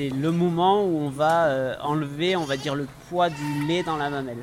c'est le moment où on va euh, enlever, on va dire, le poids du lait dans la mamelle.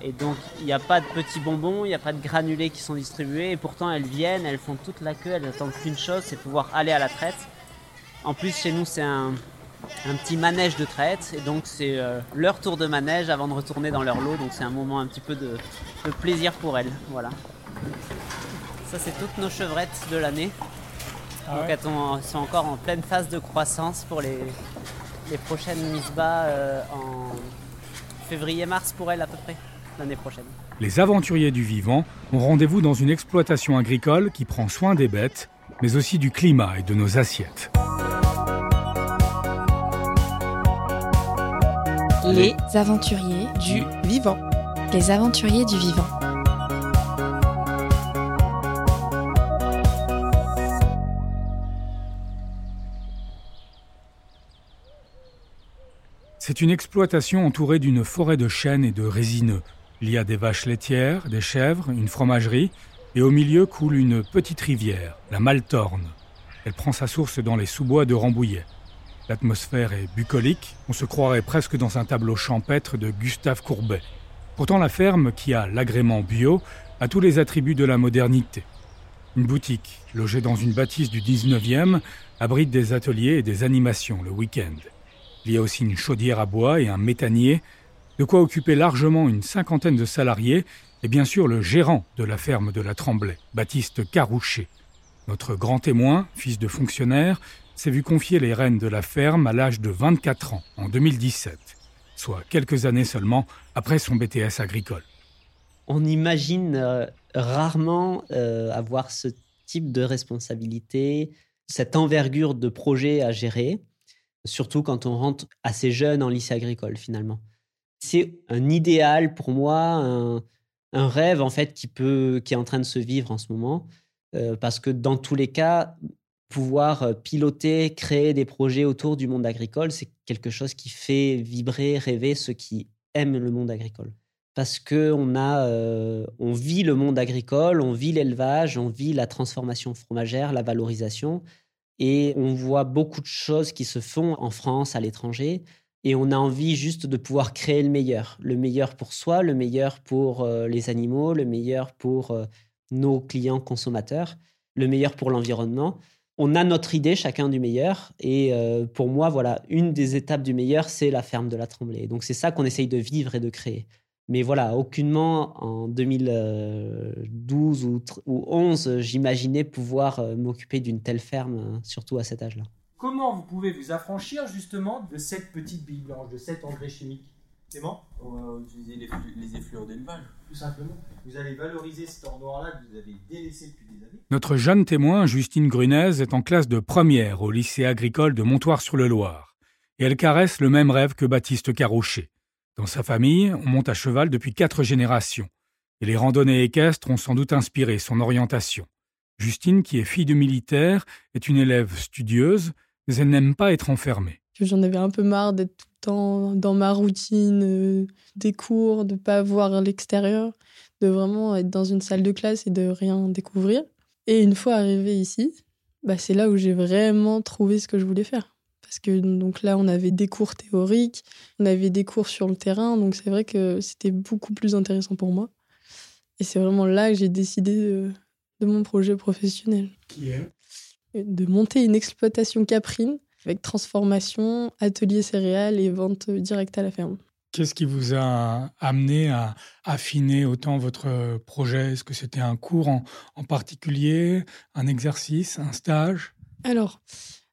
Et donc, il n'y a pas de petits bonbons, il n'y a pas de granulés qui sont distribués. Et pourtant, elles viennent, elles font toute la queue, elles attendent qu'une chose, c'est pouvoir aller à la traite. En plus, chez nous, c'est un, petit manège de traite. Et donc, c'est euh, leur tour de manège avant de retourner dans leur lot. Donc, c'est un moment un petit peu de, plaisir pour elles. Voilà. Ça, c'est toutes nos chevrettes de l'année. Ah donc, elles sont encore en pleine phase de croissance pour les, prochaines mises bas euh, en février-mars pour elles à peu près l'année prochaine. Les aventuriers du vivant ont rendez-vous dans une exploitation agricole qui prend soin des bêtes, mais aussi du climat et de nos assiettes. Les aventuriers du vivant. Les aventuriers du vivant. C'est une exploitation entourée d'une forêt de chênes et de résineux. Il y a des vaches laitières, des chèvres, une fromagerie, et au milieu coule une petite rivière, la Maltorne. Elle prend sa source dans les sous-bois de Rambouillet. L'atmosphère est bucolique, on se croirait presque dans un tableau champêtre de Gustave Courbet. Pourtant la ferme, qui a l'agrément bio, a tous les attributs de la modernité. Une boutique, logée dans une bâtisse du 19e, abrite des ateliers et des animations le week-end. Il y a aussi une chaudière à bois et un méthanier, de quoi occuper largement une cinquantaine de salariés, et bien sûr le gérant de la ferme de la Tremblay, Baptiste Carouchet. Notre grand témoin, fils de fonctionnaire, s'est vu confier les rênes de la ferme à l'âge de 24 ans, en 2017, soit quelques années seulement après son BTS agricole. On imagine euh, rarement euh, avoir ce type de responsabilité, cette envergure de projet à gérer surtout quand on rentre assez jeune en lycée agricole finalement. C'est un idéal pour moi, un, rêve en fait qui peut, qui est en train de se vivre en ce moment, euh, parce que dans tous les cas, pouvoir euh, piloter, créer des projets autour du monde agricole, c'est quelque chose qui fait vibrer, rêver ceux qui aiment le monde agricole. Parce que on euh, on vit le monde agricole, on vit l'élevage, on vit la transformation fromagère, la valorisation, et on voit beaucoup de choses qui se font en France, à l'étranger. Et on a envie juste de pouvoir créer le meilleur. Le meilleur pour soi, le meilleur pour euh, les animaux, le meilleur pour euh, nos clients consommateurs, le meilleur pour l'environnement. On a notre idée chacun du meilleur. Et euh, pour moi, voilà, une des étapes du meilleur, c'est la ferme de la Tremblay. Donc c'est ça qu'on essaye de vivre et de créer. Mais voilà, aucunement en 2012 ou, 2011, j'imaginais pouvoir euh, m'occuper d'une telle ferme, hein, surtout à cet âge-là. Comment vous pouvez vous affranchir justement de cette petite bille blanche, de cet engrais chimique? Clément? On va utiliser les, les effluents d'élevage. Tout simplement. Vous allez valoriser cet or noir-là que vous avez délaissé depuis des années. Notre jeune témoin, Justine Grunez, est en classe de première au lycée agricole de Montoire-sur-le-Loir. Et elle caresse le même rêve que Baptiste Carochet dans sa famille, on monte à cheval depuis quatre générations, et les randonnées équestres ont sans doute inspiré son orientation. Justine, qui est fille de militaire, est une élève studieuse, mais elle n'aime pas être enfermée. J'en avais un peu marre d'être tout le temps dans ma routine euh, des cours, de ne pas voir l'extérieur, de vraiment être dans une salle de classe et de rien découvrir. Et une fois arrivée ici, bah, c'est là où j'ai vraiment trouvé ce que je voulais faire parce que donc là on avait des cours théoriques, on avait des cours sur le terrain, donc c'est vrai que c'était beaucoup plus intéressant pour moi. Et c'est vraiment là que j'ai décidé de, mon projet professionnel. Qui est? De monter une exploitation caprine avec transformation, atelier céréales et vente directe à la ferme. Qu'est-ce qui vous a amené à affiner autant votre projet? Est-ce que c'était un cours en, en particulier, un exercice, un stage? Alors,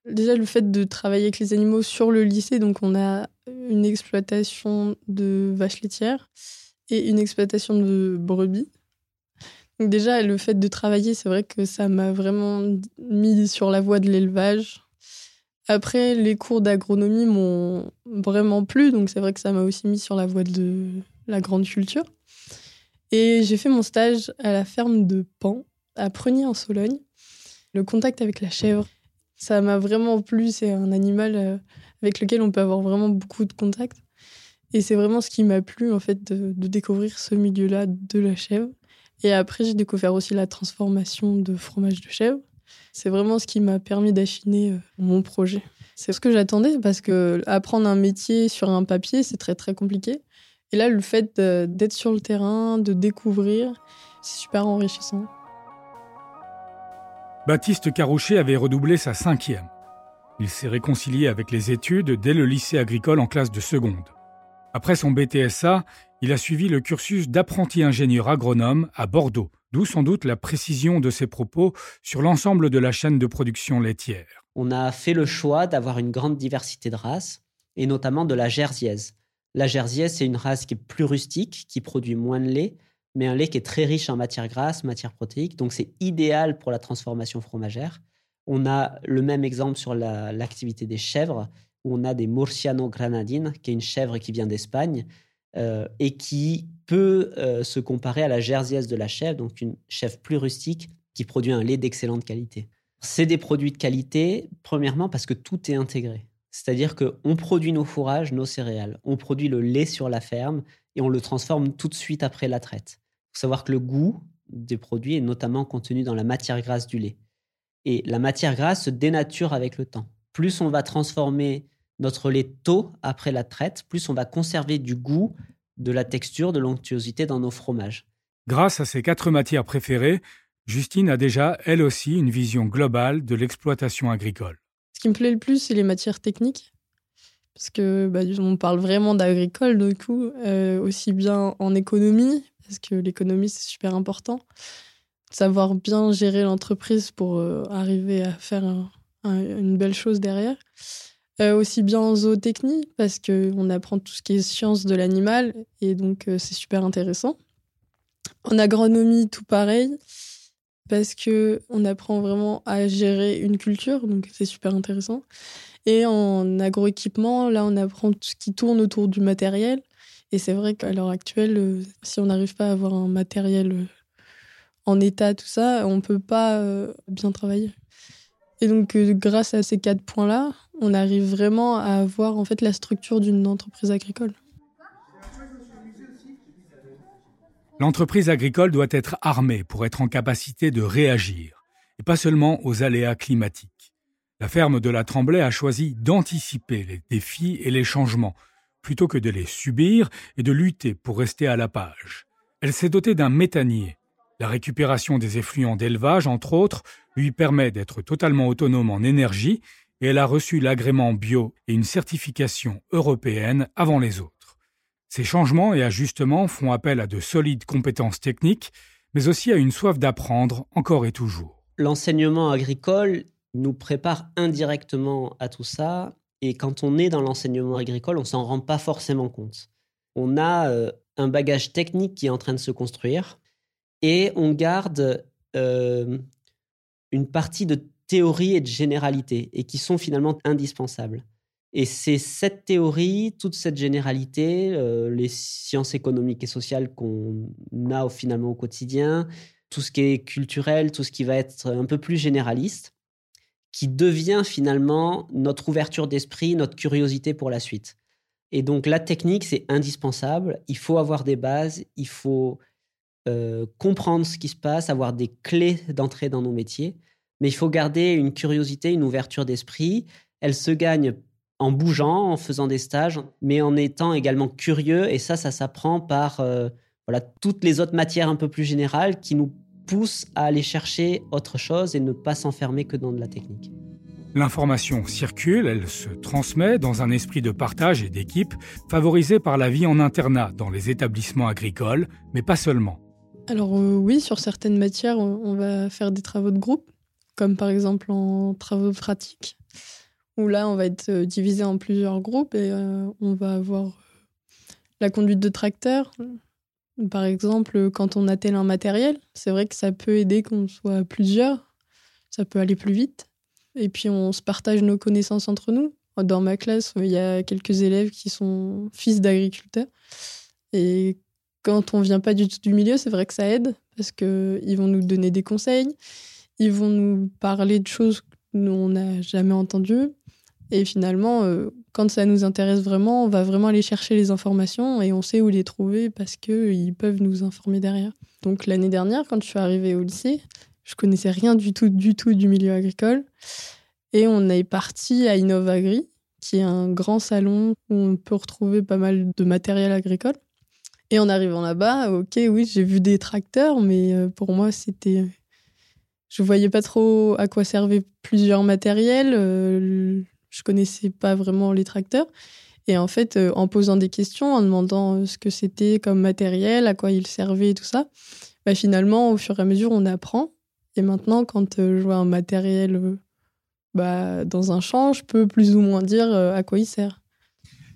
Déjà, le fait de travailler avec les animaux sur le lycée, donc on a une exploitation de vaches laitières et une exploitation de brebis. Déjà, le fait de travailler, c'est vrai que ça m'a vraiment mis sur la voie de l'élevage. Après, les cours d'agronomie m'ont vraiment plu, donc c'est vrai que ça m'a aussi mis sur la voie de la grande culture. Et j'ai fait mon stage à la ferme de Pan, à Prunier en Sologne. Le contact avec la chèvre, ça m'a vraiment plu. C'est un animal euh, avec lequel on peut avoir vraiment beaucoup de contacts. Et c'est vraiment ce qui m'a plu, en fait, de, découvrir ce milieu-là de la chèvre. Et après, j'ai découvert aussi la transformation de fromage de chèvre. C'est vraiment ce qui m'a permis d'affiner euh, mon projet. C'est ce que j'attendais parce que apprendre un métier sur un papier, c'est très très compliqué. Et là, le fait d'être sur le terrain, de découvrir, c'est super enrichissant. Baptiste Carouchet avait redoublé sa cinquième. Il s'est réconcilié avec les études dès le lycée agricole en classe de seconde. Après son BTSA, il a suivi le cursus d'apprenti ingénieur agronome à Bordeaux, d'où sans doute la précision de ses propos sur l'ensemble de la chaîne de production laitière. On a fait le choix d'avoir une grande diversité de races, et notamment de la jersiaise. La jersiaise, c'est une race qui est plus rustique, qui produit moins de lait, mais un lait qui est très riche en matières grasses, matières protéiques, donc c'est idéal pour la transformation fromagère. On a le même exemple sur l'activité des chèvres, où on a des Murciano granadines, qui est une chèvre qui vient d'Espagne euh, et qui peut euh, se comparer à la jersiaise de la chèvre, donc une chèvre plus rustique qui produit un lait d'excellente qualité. C'est des produits de qualité, premièrement parce que tout est intégré. C'est-à-dire qu'on produit nos fourrages, nos céréales, on produit le lait sur la ferme et on le transforme tout de suite après la traite. Faut savoir que le goût des produits est notamment contenu dans la matière grasse du lait. Et la matière grasse se dénature avec le temps. Plus on va transformer notre lait tôt après la traite, plus on va conserver du goût, de la texture, de l'onctuosité dans nos fromages. Grâce à ces quatre matières préférées, Justine a déjà, elle aussi, une vision globale de l'exploitation agricole. Ce qui me plaît le plus, c'est les matières techniques. Parce que bah, on parle vraiment d'agricole, du coup, euh, aussi bien en économie, parce que l'économie, c'est super important savoir bien gérer l'entreprise pour euh, arriver à faire une belle chose derrière. Euh, aussi bien en zootechnie, parce qu'on apprend tout ce qui est science de l'animal, et donc euh, c'est super intéressant. En agronomie, tout pareil, parce qu'on apprend vraiment à gérer une culture, donc c'est super intéressant. Et en agroéquipement, là, on apprend tout ce qui tourne autour du matériel. Et c'est vrai qu'à l'heure actuelle, si on n'arrive pas à avoir un matériel en état, tout ça, on ne peut pas euh, bien travailler. Et donc, euh, grâce à ces quatre points-là, on arrive vraiment à avoir en fait la structure d'une entreprise agricole. L'entreprise agricole doit être armée pour être en capacité de réagir, et pas seulement aux aléas climatiques. La ferme de la Tremblay a choisi d'anticiper les défis et les changements, plutôt que de les subir et de lutter pour rester à la page. Elle s'est dotée d'un méthanier, la récupération des effluents d'élevage, entre autres, lui permet d'être totalement autonome en énergie et elle a reçu l'agrément bio et une certification européenne avant les autres. Ces changements et ajustements font appel à de solides compétences techniques, mais aussi à une soif d'apprendre encore et toujours. L'enseignement agricole nous prépare indirectement à tout ça, et quand on est dans l'enseignement agricole, on s'en rend pas forcément compte. On a euh, un bagage technique qui est en train de se construire, et on garde euh, une partie de théorie et de généralité, et qui sont finalement indispensables. Et c'est cette théorie, toute cette généralité, euh, les sciences économiques et sociales qu'on a finalement au quotidien, tout ce qui est culturel, tout ce qui va être un peu plus généraliste, qui devient finalement notre ouverture d'esprit, notre curiosité pour la suite. Et donc la technique, c'est indispensable. Il faut avoir des bases, il faut euh, comprendre ce qui se passe, avoir des clés d'entrée dans nos métiers. Mais il faut garder une curiosité, une ouverture d'esprit. Elle se gagne en bougeant, en faisant des stages, mais en étant également curieux. Et ça, ça s'apprend par euh, voilà, toutes les autres matières un peu plus générales qui nous poussent à aller chercher autre chose et ne pas s'enfermer que dans de la technique. L'information circule, elle se transmet dans un esprit de partage et d'équipe favorisé par la vie en internat dans les établissements agricoles, mais pas seulement. Alors euh, oui, sur certaines matières, on, va faire des travaux de groupe, comme par exemple en travaux pratiques, où là, on va être euh, divisé en plusieurs groupes et euh, on va avoir la conduite de tracteur. Par exemple, quand on attelle un matériel, c'est vrai que ça peut aider qu'on soit plusieurs, ça peut aller plus vite. Et puis on se partage nos connaissances entre nous. Dans ma classe, il y a quelques élèves qui sont fils d'agriculteurs. Et quand on vient pas du tout du milieu, c'est vrai que ça aide parce qu'ils vont nous donner des conseils, ils vont nous parler de choses que nous, on n'a jamais entendues. Et finalement, euh, quand ça nous intéresse vraiment, on va vraiment aller chercher les informations et on sait où les trouver parce qu'ils peuvent nous informer derrière. Donc l'année dernière, quand je suis arrivée au lycée, je connaissais rien du tout, du tout du milieu agricole. Et on est parti à Innovagri, qui est un grand salon où on peut retrouver pas mal de matériel agricole. Et en arrivant là-bas, ok, oui, j'ai vu des tracteurs, mais euh, pour moi, c'était. Je voyais pas trop à quoi servaient plusieurs matériels. Euh, je connaissais pas vraiment les tracteurs. Et en fait, euh, en posant des questions, en demandant ce que c'était comme matériel, à quoi il servait et tout ça, bah, finalement, au fur et à mesure, on apprend. Et maintenant, quand je vois un matériel bah, dans un champ, je peux plus ou moins dire à quoi il sert.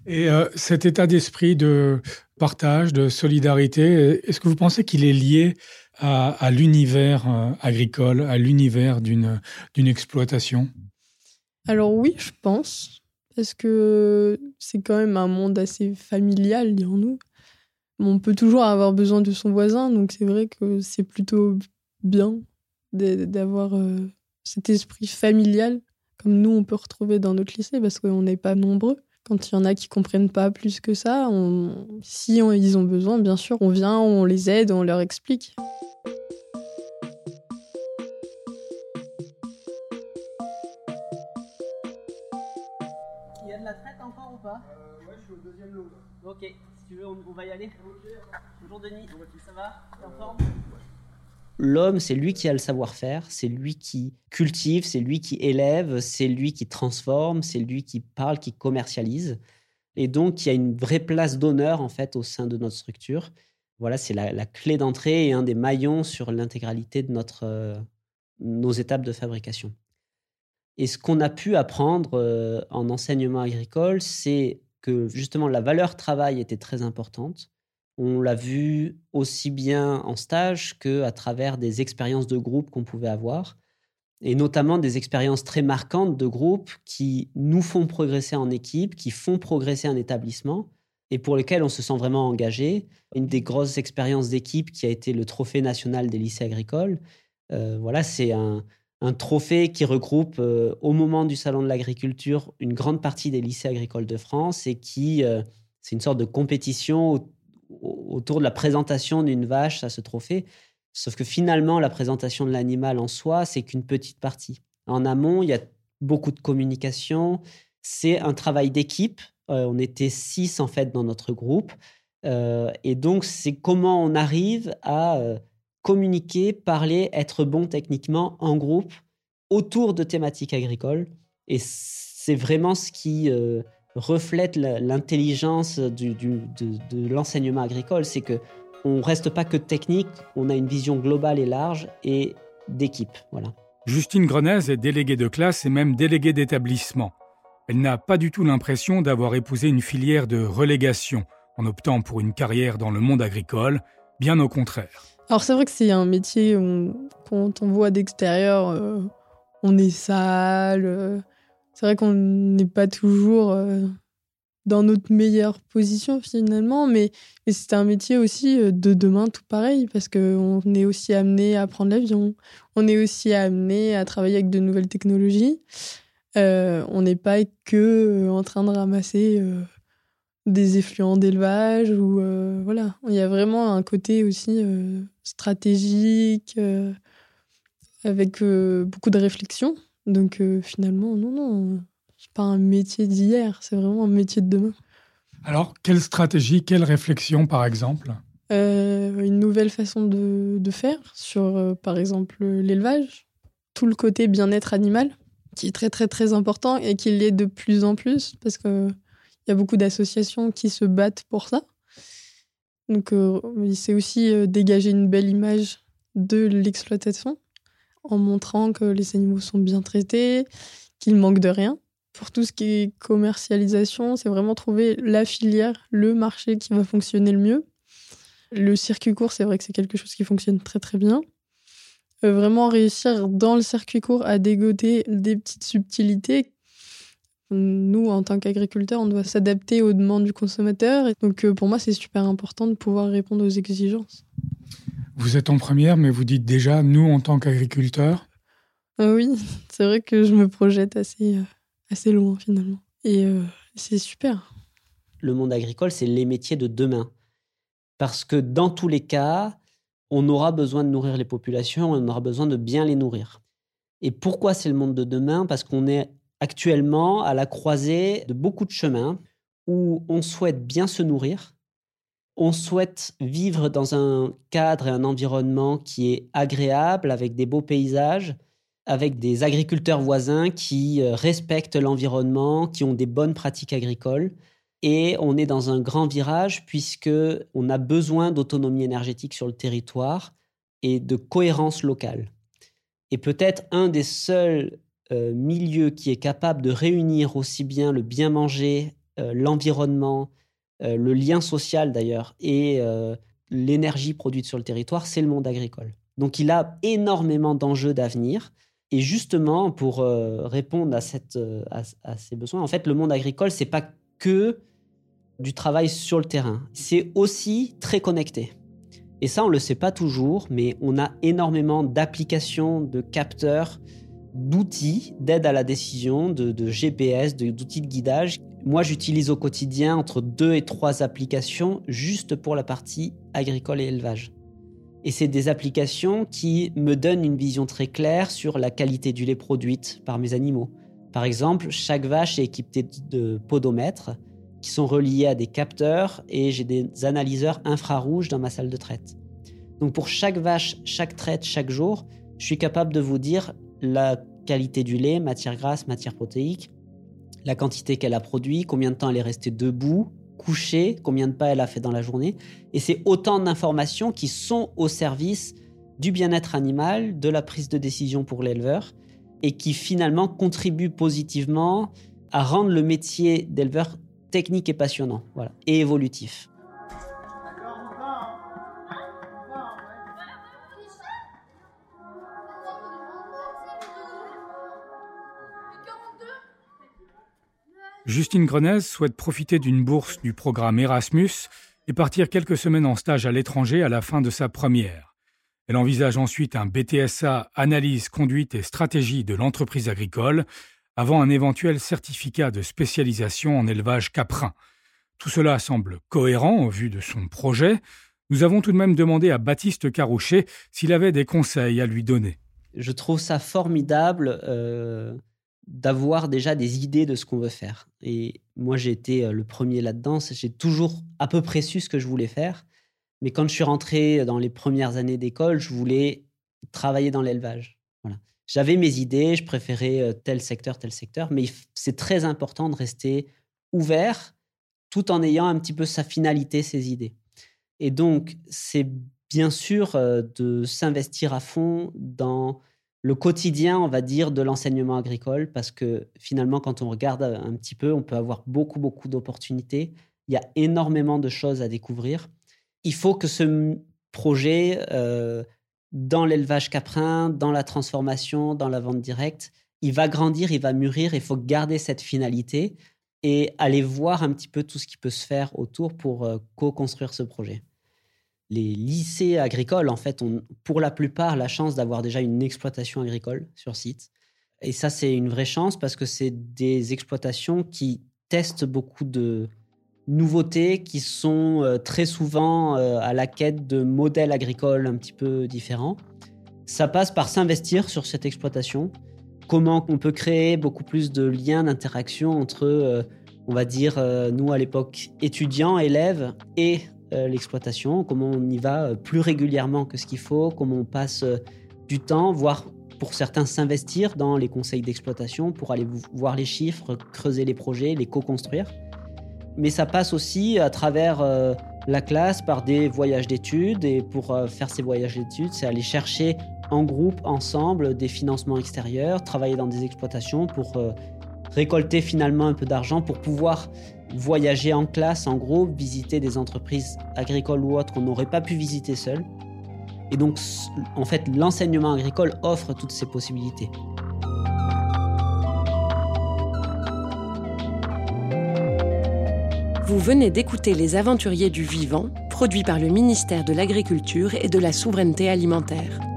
Et cet état d'esprit de partage, de solidarité, est-ce que vous pensez qu'il est lié à, l'univers euh, agricole, à l'univers d'une exploitation? Alors oui, je pense, parce que c'est quand même un monde assez familial, dirons-nous. On peut toujours avoir besoin de son voisin, donc c'est vrai que c'est plutôt bien d'avoir euh, cet esprit familial, comme nous on peut retrouver dans notre lycée, parce qu'on n'est pas nombreux. Quand il y en a qui comprennent pas plus que ça, si ils ont besoin, bien sûr, on vient, on les aide, on leur explique. Il y a de la traite encore ou pas euh, Ouais, je suis au deuxième lot. Ok, si tu veux, on, va y aller. Bonjour Denis, ça va T'es en forme L'homme, c'est lui qui a le savoir-faire, c'est lui qui cultive, c'est lui qui élève, c'est lui qui transforme, c'est lui qui parle, qui commercialise. Et donc, il y a une vraie place d'honneur en fait au sein de notre structure. Voilà, c'est la, clé d'entrée et un des maillons sur l'intégralité de notre, euh, nos étapes de fabrication. Et ce qu'on a pu apprendre euh, en enseignement agricole, c'est que justement la valeur travail était très importante on l'a vu aussi bien en stage qu'à travers des expériences de groupe qu'on pouvait avoir, et notamment des expériences très marquantes de groupe qui nous font progresser en équipe, qui font progresser un établissement et pour lesquels on se sent vraiment engagé. Une des grosses expériences d'équipe qui a été le trophée national des lycées agricoles. Euh, voilà, c'est un, trophée qui regroupe euh, au moment du salon de l'agriculture une grande partie des lycées agricoles de France et qui euh, c'est une sorte de compétition autour de la présentation d'une vache à ce trophée. Sauf que finalement, la présentation de l'animal en soi, c'est qu'une petite partie. En amont, il y a beaucoup de communication. C'est un travail d'équipe. Euh, on était six en fait dans notre groupe. Et donc, c'est comment on arrive à communiquer, parler, être bon techniquement en groupe autour de thématiques agricoles. Et c'est vraiment ce qui reflète l'intelligence de, l'enseignement agricole. C'est que on reste pas que technique, on a une vision globale et large et d'équipe. Voilà. Justine Grenez est déléguée de classe et même déléguée d'établissement. Elle n'a pas du tout l'impression d'avoir épousé une filière de relégation en optant pour une carrière dans le monde agricole, bien au contraire. Alors c'est vrai que c'est un métier quand on voit d'extérieur, euh, on est sale, euh, c'est vrai qu'on n'est pas toujours euh, dans notre meilleure position finalement, mais, c'est un métier aussi de demain tout pareil, parce qu'on est aussi amené à prendre l'avion, on est aussi amené à travailler avec de nouvelles technologies. On n'est pas que en train de ramasser des effluents d'élevage voilà. Il y a vraiment un côté aussi stratégique avec beaucoup de réflexion. Donc euh, finalement, non, non, c'est pas un métier d'hier, c'est vraiment un métier de demain. Alors, quelle stratégie, quelle réflexion par exemple? Euh, Une nouvelle façon de, de faire sur, euh, par exemple, l'élevage, tout le côté bien-être animal, qui est très très très important et qui l'est de plus en plus parce qu'il y a beaucoup d'associations qui se battent pour ça. Donc, c'est aussi dégager une belle image de l'exploitation en montrant que les animaux sont bien traités, qu'ils manquent de rien. Pour tout ce qui est commercialisation, c'est vraiment trouver la filière, le marché qui va fonctionner le mieux. Le circuit court, c'est vrai que c'est quelque chose qui fonctionne très très bien. Euh, vraiment réussir dans le circuit court à dégoter des petites subtilités. Nous, en tant qu'agriculteurs, on doit s'adapter aux demandes du consommateur. Et donc, euh, pour moi, c'est super important de pouvoir répondre aux exigences. Vous êtes en première, mais vous dites déjà, nous, en tant qu'agriculteurs euh, Oui, c'est vrai que je me projette assez, euh, assez loin finalement. Et euh, c'est super. Le monde agricole, c'est les métiers de demain. Parce que dans tous les cas, on aura besoin de nourrir les populations, on aura besoin de bien les nourrir. Et pourquoi c'est le monde de demain? Parce qu'on est actuellement à la croisée de beaucoup de chemins où on souhaite bien se nourrir, on souhaite vivre dans un cadre et un environnement qui est agréable, avec des beaux paysages, avec des agriculteurs voisins qui euh, respectent l'environnement, qui ont des bonnes pratiques agricoles. Et on est dans un grand virage puisque on a besoin d'autonomie énergétique sur le territoire et de cohérence locale. Et peut-être un des seuls euh, milieux qui est capable de réunir aussi bien le bien manger, euh, l'environnement, le lien social d'ailleurs, et l'énergie produite sur le territoire, c'est le monde agricole. Donc il a énormément d'enjeux d'avenir. Et justement, pour euh, répondre à, cette, euh, à, ces besoins, en fait, le monde agricole, c'est pas que du travail sur le terrain. C'est aussi très connecté. Et ça, on ne le sait pas toujours, mais on a énormément d'applications, de capteurs, d'outils d'aide à la décision, de, de GPS, d'outils de guidage. Moi, j'utilise au quotidien entre deux et trois applications juste pour la partie agricole et élevage. Et c'est des applications qui me donnent une vision très claire sur la qualité du lait produite par mes animaux. Par exemple, chaque vache est équipée de podomètres qui sont reliés à des capteurs et j'ai des analyseurs infrarouges dans ma salle de traite. Donc pour chaque vache, chaque traite, chaque jour, je suis capable de vous dire la qualité du lait, matière grasse, matière protéique, la quantité qu'elle a produit, combien de temps elle est restée debout, couché, combien de pas elle a fait dans la journée. Et c'est autant d'informations qui sont au service du bien-être animal, de la prise de décision pour l'éleveur, et qui finalement contribuent positivement à rendre le métier d'éleveur technique et passionnant, voilà, et évolutif. Justine Grenez souhaite profiter d'une bourse du programme Erasmus et partir quelques semaines en stage à l'étranger à la fin de sa première. Elle envisage ensuite un BTSA Analyse, conduite et stratégie de l'entreprise agricole avant un éventuel certificat de spécialisation en élevage caprin. Tout cela semble cohérent au vu de son projet. Nous avons tout de même demandé à Baptiste Carouchet s'il avait des conseils à lui donner. Je trouve ça formidable euh, d'avoir déjà des idées de ce qu'on veut faire. Et moi, j'ai été euh, le premier là-dedans. J'ai toujours à peu près su ce que je voulais faire. Mais quand je suis rentré dans les premières années d'école, je voulais travailler dans l'élevage. Voilà. J'avais mes idées, je préférais euh, tel secteur, tel secteur, mais c'est très important de rester ouvert tout en ayant un petit peu sa finalité, ses idées. Et donc, c'est bien sûr euh, de s'investir à fond dans le quotidien, on va dire, de l'enseignement agricole, parce que finalement, quand on regarde un petit peu, on peut avoir beaucoup, beaucoup d'opportunités. Il y a énormément de choses à découvrir. Il faut que ce projet, euh, dans l'élevage caprin, dans la transformation, dans la vente directe, il va grandir, il va mûrir. Il faut garder cette finalité et aller voir un petit peu tout ce qui peut se faire autour pour euh, co-construire ce projet les lycées agricoles, en fait, ont pour la plupart la chance d'avoir déjà une exploitation agricole sur site. Et ça, c'est une vraie chance parce que c'est des exploitations qui testent beaucoup de nouveautés, qui sont euh, très souvent euh, à la quête de modèles agricoles un petit peu différents. Ça passe par s'investir sur cette exploitation. Comment on peut créer beaucoup plus de liens d'interaction entre, euh, on va dire, nous à l'époque, étudiants, élèves et l'exploitation, comment on y va euh, plus régulièrement que ce qu'il faut, comment on passe euh, du temps, voire pour certains s'investir dans les conseils d'exploitation pour aller voir les chiffres, creuser les projets, les co-construire. Mais ça passe aussi à travers la classe par des voyages d'études et pour faire ces voyages d'études, c'est aller chercher en groupe, ensemble, des financements extérieurs, travailler dans des exploitations pour récolter finalement un peu d'argent pour pouvoir voyager en classe, en groupe, visiter des entreprises agricoles ou autres qu'on n'aurait pas pu visiter seul. Et donc, en fait, l'enseignement agricole offre toutes ces possibilités. Vous venez d'écouter Les Aventuriers du Vivant, produit par le ministère de l'Agriculture et de la Souveraineté alimentaire.